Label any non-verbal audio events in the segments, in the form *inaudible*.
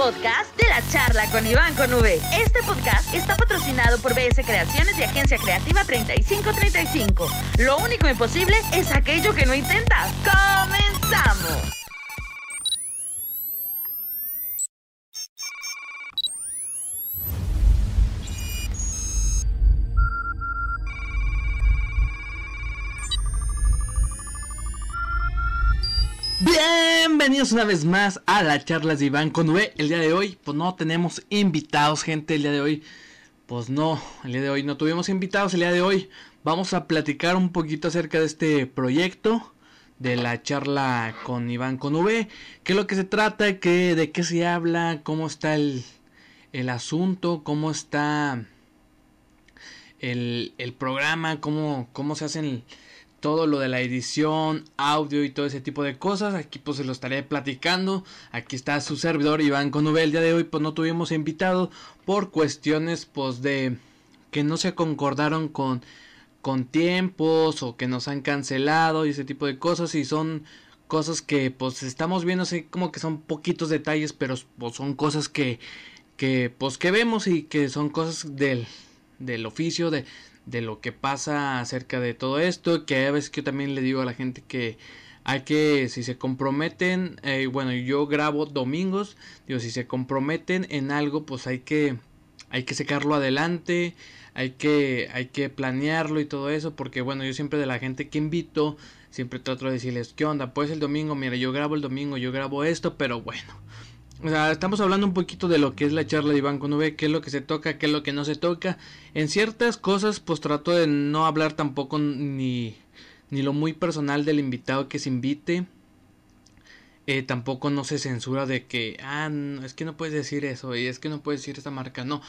podcast de la charla con Iván con V. Este podcast está patrocinado por BS Creaciones y Agencia Creativa 3535. Lo único imposible es aquello que no intentas. ¡Comenzamos! Bienvenidos una vez más a las charlas de Iván con. El día de hoy, pues no tenemos invitados, gente. El día de hoy, pues no, el día de hoy no tuvimos invitados. El día de hoy vamos a platicar un poquito acerca de este proyecto de la charla con Iván con V. ¿Qué es lo que se trata? ¿Qué, ¿De qué se habla? ¿Cómo está el, el asunto? ¿Cómo está el, el programa? ¿Cómo, ¿Cómo se hacen todo lo de la edición, audio y todo ese tipo de cosas. Aquí pues se lo estaré platicando. Aquí está su servidor Iván Conube. El día de hoy pues no tuvimos invitado por cuestiones pues de que no se concordaron con con tiempos o que nos han cancelado y ese tipo de cosas y son cosas que pues estamos viendo así como que son poquitos detalles pero pues, son cosas que que pues que vemos y que son cosas del del oficio de de lo que pasa acerca de todo esto, que a veces que yo también le digo a la gente que hay que, si se comprometen, eh, bueno, yo grabo domingos, digo, si se comprometen en algo, pues hay que, hay que sacarlo adelante, hay que, hay que planearlo y todo eso, porque bueno, yo siempre de la gente que invito, siempre trato de decirles, ¿qué onda? Pues el domingo, mira, yo grabo el domingo, yo grabo esto, pero bueno, o sea, estamos hablando un poquito de lo que es la charla de Iván con V, qué es lo que se toca, qué es lo que no se toca. En ciertas cosas, pues trato de no hablar tampoco ni, ni lo muy personal del invitado que se invite. Eh, tampoco no se censura de que, ah, es que no puedes decir eso y es que no puedes decir esta marca. No,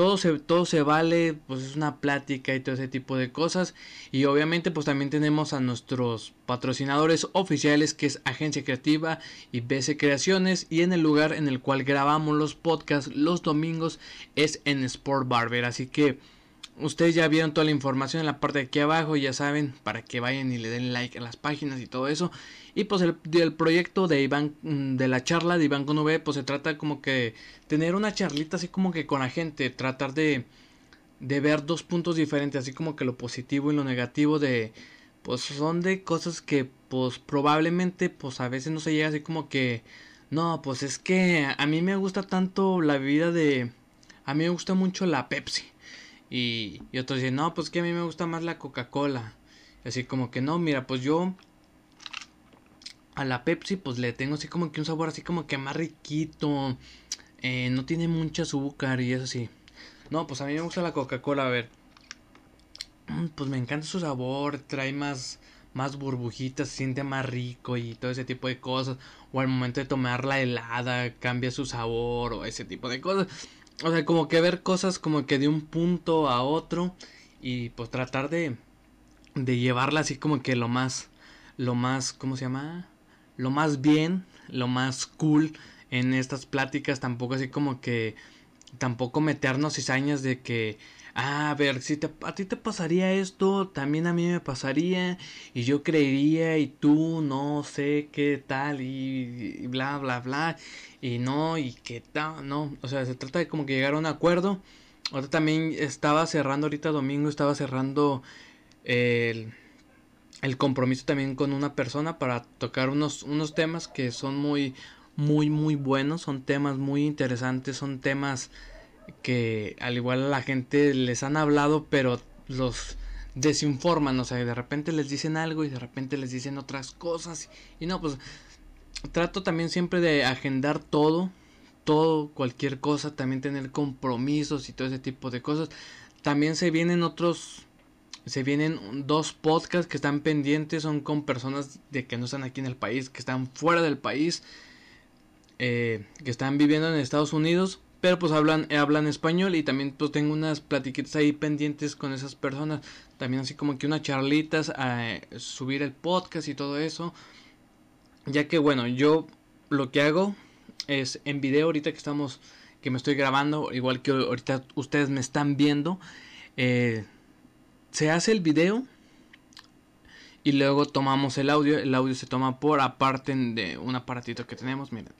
todo se, todo se vale, pues es una plática y todo ese tipo de cosas. Y obviamente pues también tenemos a nuestros patrocinadores oficiales que es Agencia Creativa y BC Creaciones. Y en el lugar en el cual grabamos los podcasts los domingos es en Sport Barber. Así que ustedes ya vieron toda la información en la parte de aquí abajo, ya saben, para que vayan y le den like a las páginas y todo eso. Y pues el, del proyecto de Iván, mm, de la charla de Iván con pues se trata como que tener una charlita así como que con la gente, tratar de, de ver dos puntos diferentes, así como que lo positivo y lo negativo de, pues son de cosas que pues probablemente pues a veces no se llega así como que, no, pues es que a mí me gusta tanto la vida de, a mí me gusta mucho la Pepsi. Y, otros dicen, no, pues que a mí me gusta más la Coca-Cola. Así como que no, mira, pues yo a la Pepsi pues le tengo así como que un sabor así como que más riquito. Eh, no tiene mucha azúcar y eso sí. No, pues a mí me gusta la Coca-Cola, a ver. Mm, pues me encanta su sabor, trae más, más burbujitas, se siente más rico y todo ese tipo de cosas. O al momento de tomar la helada cambia su sabor o ese tipo de cosas. O sea, como que ver cosas como que de un punto a otro y pues tratar de de llevarla así como que lo más lo más ¿cómo se llama? lo más bien, lo más cool en estas pláticas, tampoco así como que tampoco meternos cizañas de que ah, a ver, si te, a ti te pasaría esto, también a mí me pasaría, y yo creería, y tú no sé qué tal, y, bla, bla, bla, y no, y qué tal, no, o sea, se trata de como que llegar a un acuerdo. Ahorita también estaba cerrando, ahorita domingo estaba cerrando el, el compromiso también con una persona para tocar unos, unos temas que son muy, muy, muy buenos, son temas muy interesantes, son temas que al igual a la gente les han hablado, pero los desinforman, o sea, de repente les dicen algo y de repente les dicen otras cosas y no, pues trato también siempre de agendar todo, todo, cualquier cosa, también tener compromisos y todo ese tipo de cosas. También se vienen otros, se vienen dos podcasts que están pendientes, son con personas de que no están aquí en el país, que están fuera del país, eh, que están viviendo en Estados Unidos, pero pues hablan, hablan español y también pues tengo unas platiquitas ahí pendientes con esas personas, también así como que unas charlitas, a subir el podcast y todo eso, ya que bueno, yo lo que hago es en video ahorita que estamos que me estoy grabando igual que ahorita ustedes me están viendo eh, se hace el video y luego tomamos el audio. El audio se toma por aparte de un aparatito que tenemos miren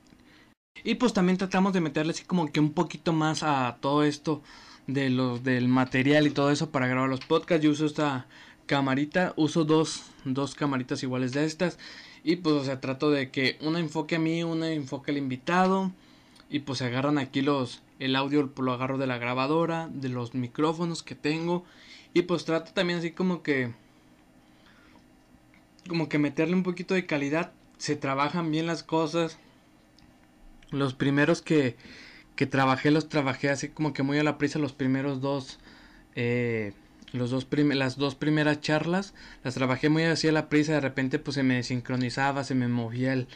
Y pues también tratamos de meterle así como que un poquito más a todo esto de los del material y todo eso para grabar los podcasts. Yo uso esta camarita, uso dos, dos camaritas iguales de estas. Y pues o sea, trato de que una enfoque a mí, una enfoque al invitado. Y pues se agarran aquí los, el audio lo agarro de la grabadora, de los micrófonos que tengo. Y pues trato también así como que como que meterle un poquito de calidad. Se trabajan bien las cosas. Los primeros que, que trabajé, los trabajé así como que muy a la prisa. Los primeros dos, eh, los dos las dos primeras charlas, las trabajé muy así a la prisa. De repente pues se me sincronizaba, se me movía el,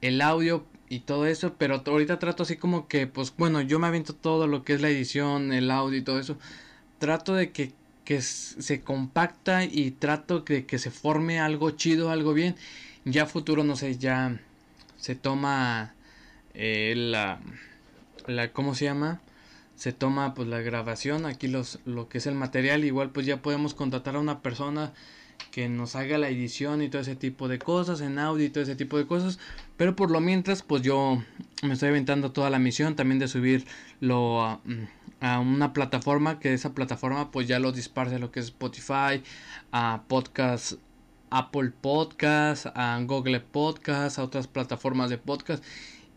el audio y todo eso. Pero ahorita trato así como que, pues bueno, yo me aviento todo lo que es la edición, el audio y todo eso. Trato de que que se compacta y trato de que se forme algo chido, algo bien. Ya futuro, no sé, ya se toma eh, la, la, ¿cómo se llama? Se toma pues la grabación, aquí los, lo que es el material, igual pues ya podemos contratar a una persona que nos haga la edición y todo ese tipo de cosas, en audio y todo ese tipo de cosas. Pero por lo mientras, pues yo me estoy aventando toda la misión también de subirlo a, a una plataforma, que esa plataforma pues ya lo disparce a lo que es Spotify, a podcast, Apple Podcast, a Google Podcast, a otras plataformas de podcast.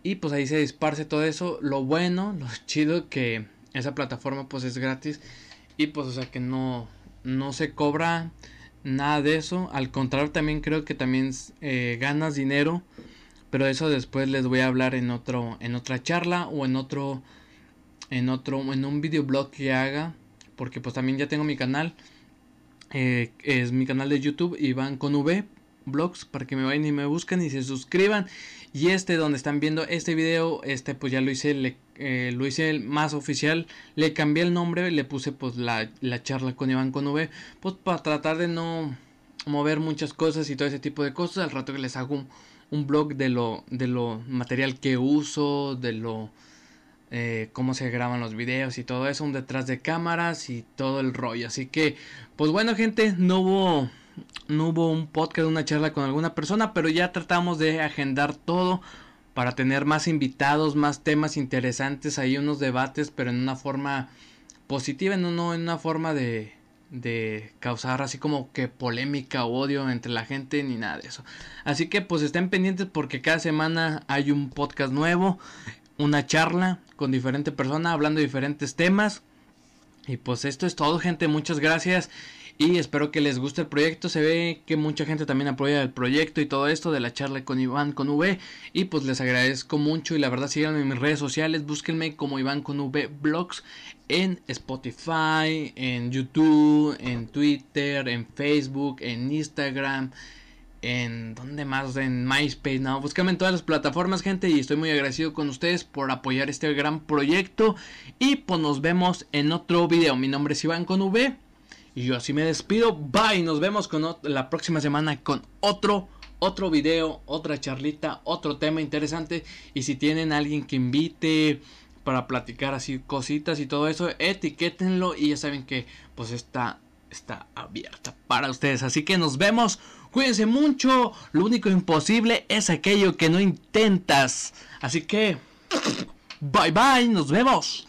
Y pues ahí se disparce todo eso. Lo bueno, lo *laughs* chido que esa plataforma pues es gratis. Y pues o sea que no, no se cobra nada de eso. Al contrario, también creo que también eh, ganas dinero. Pero eso después les voy a hablar en otro, en otra charla o en otro, en otro, en un videoblog que haga. Porque pues también ya tengo mi canal. Eh, es mi canal de YouTube Iván con V blogs para que me vayan y me busquen y se suscriban. Y este donde están viendo este video este pues ya lo hice le, eh, lo hice más oficial le cambié el nombre le puse pues la, la charla con Iván con V pues para tratar de no mover muchas cosas y todo ese tipo de cosas. Al rato que les hago un, blog de lo de lo material que uso de lo eh, cómo se graban los videos y todo eso un detrás de cámaras y todo el rollo. Así que pues bueno gente no hubo no hubo un podcast, una charla con alguna persona, pero ya tratamos de agendar todo para tener más invitados, más temas interesantes, ahí unos debates, pero en una forma positiva, no, no en una forma de, de causar así como que polémica o odio entre la gente ni nada de eso. Así que pues estén pendientes porque cada semana hay un podcast nuevo, una charla con diferente persona hablando de diferentes temas. Y pues esto es todo gente, muchas gracias y espero que les guste el proyecto. Se ve que mucha gente también apoya el proyecto y todo esto de la charla con Iván con V. Y pues les agradezco mucho. Y la verdad, síganme en mis redes sociales. Búsquenme como Iván con V Blogs en Spotify, en YouTube, en Twitter, en Facebook, en Instagram. En donde más, en MySpace, no, búsquenme en todas las plataformas, gente, y estoy muy agradecido con ustedes por apoyar este gran proyecto. Y pues nos vemos en otro video. Mi nombre es Iván con V. Y yo así me despido. Bye. Nos vemos con la próxima semana con otro, otro video, otra charlita, otro tema interesante. Y si tienen alguien que invite para platicar así cositas y todo eso, etiquétenlo. Y ya saben que pues está, está abierta para ustedes. Así que nos vemos. Cuídense mucho. Lo único imposible es aquello que no intentas. Así que... Bye bye. Nos vemos.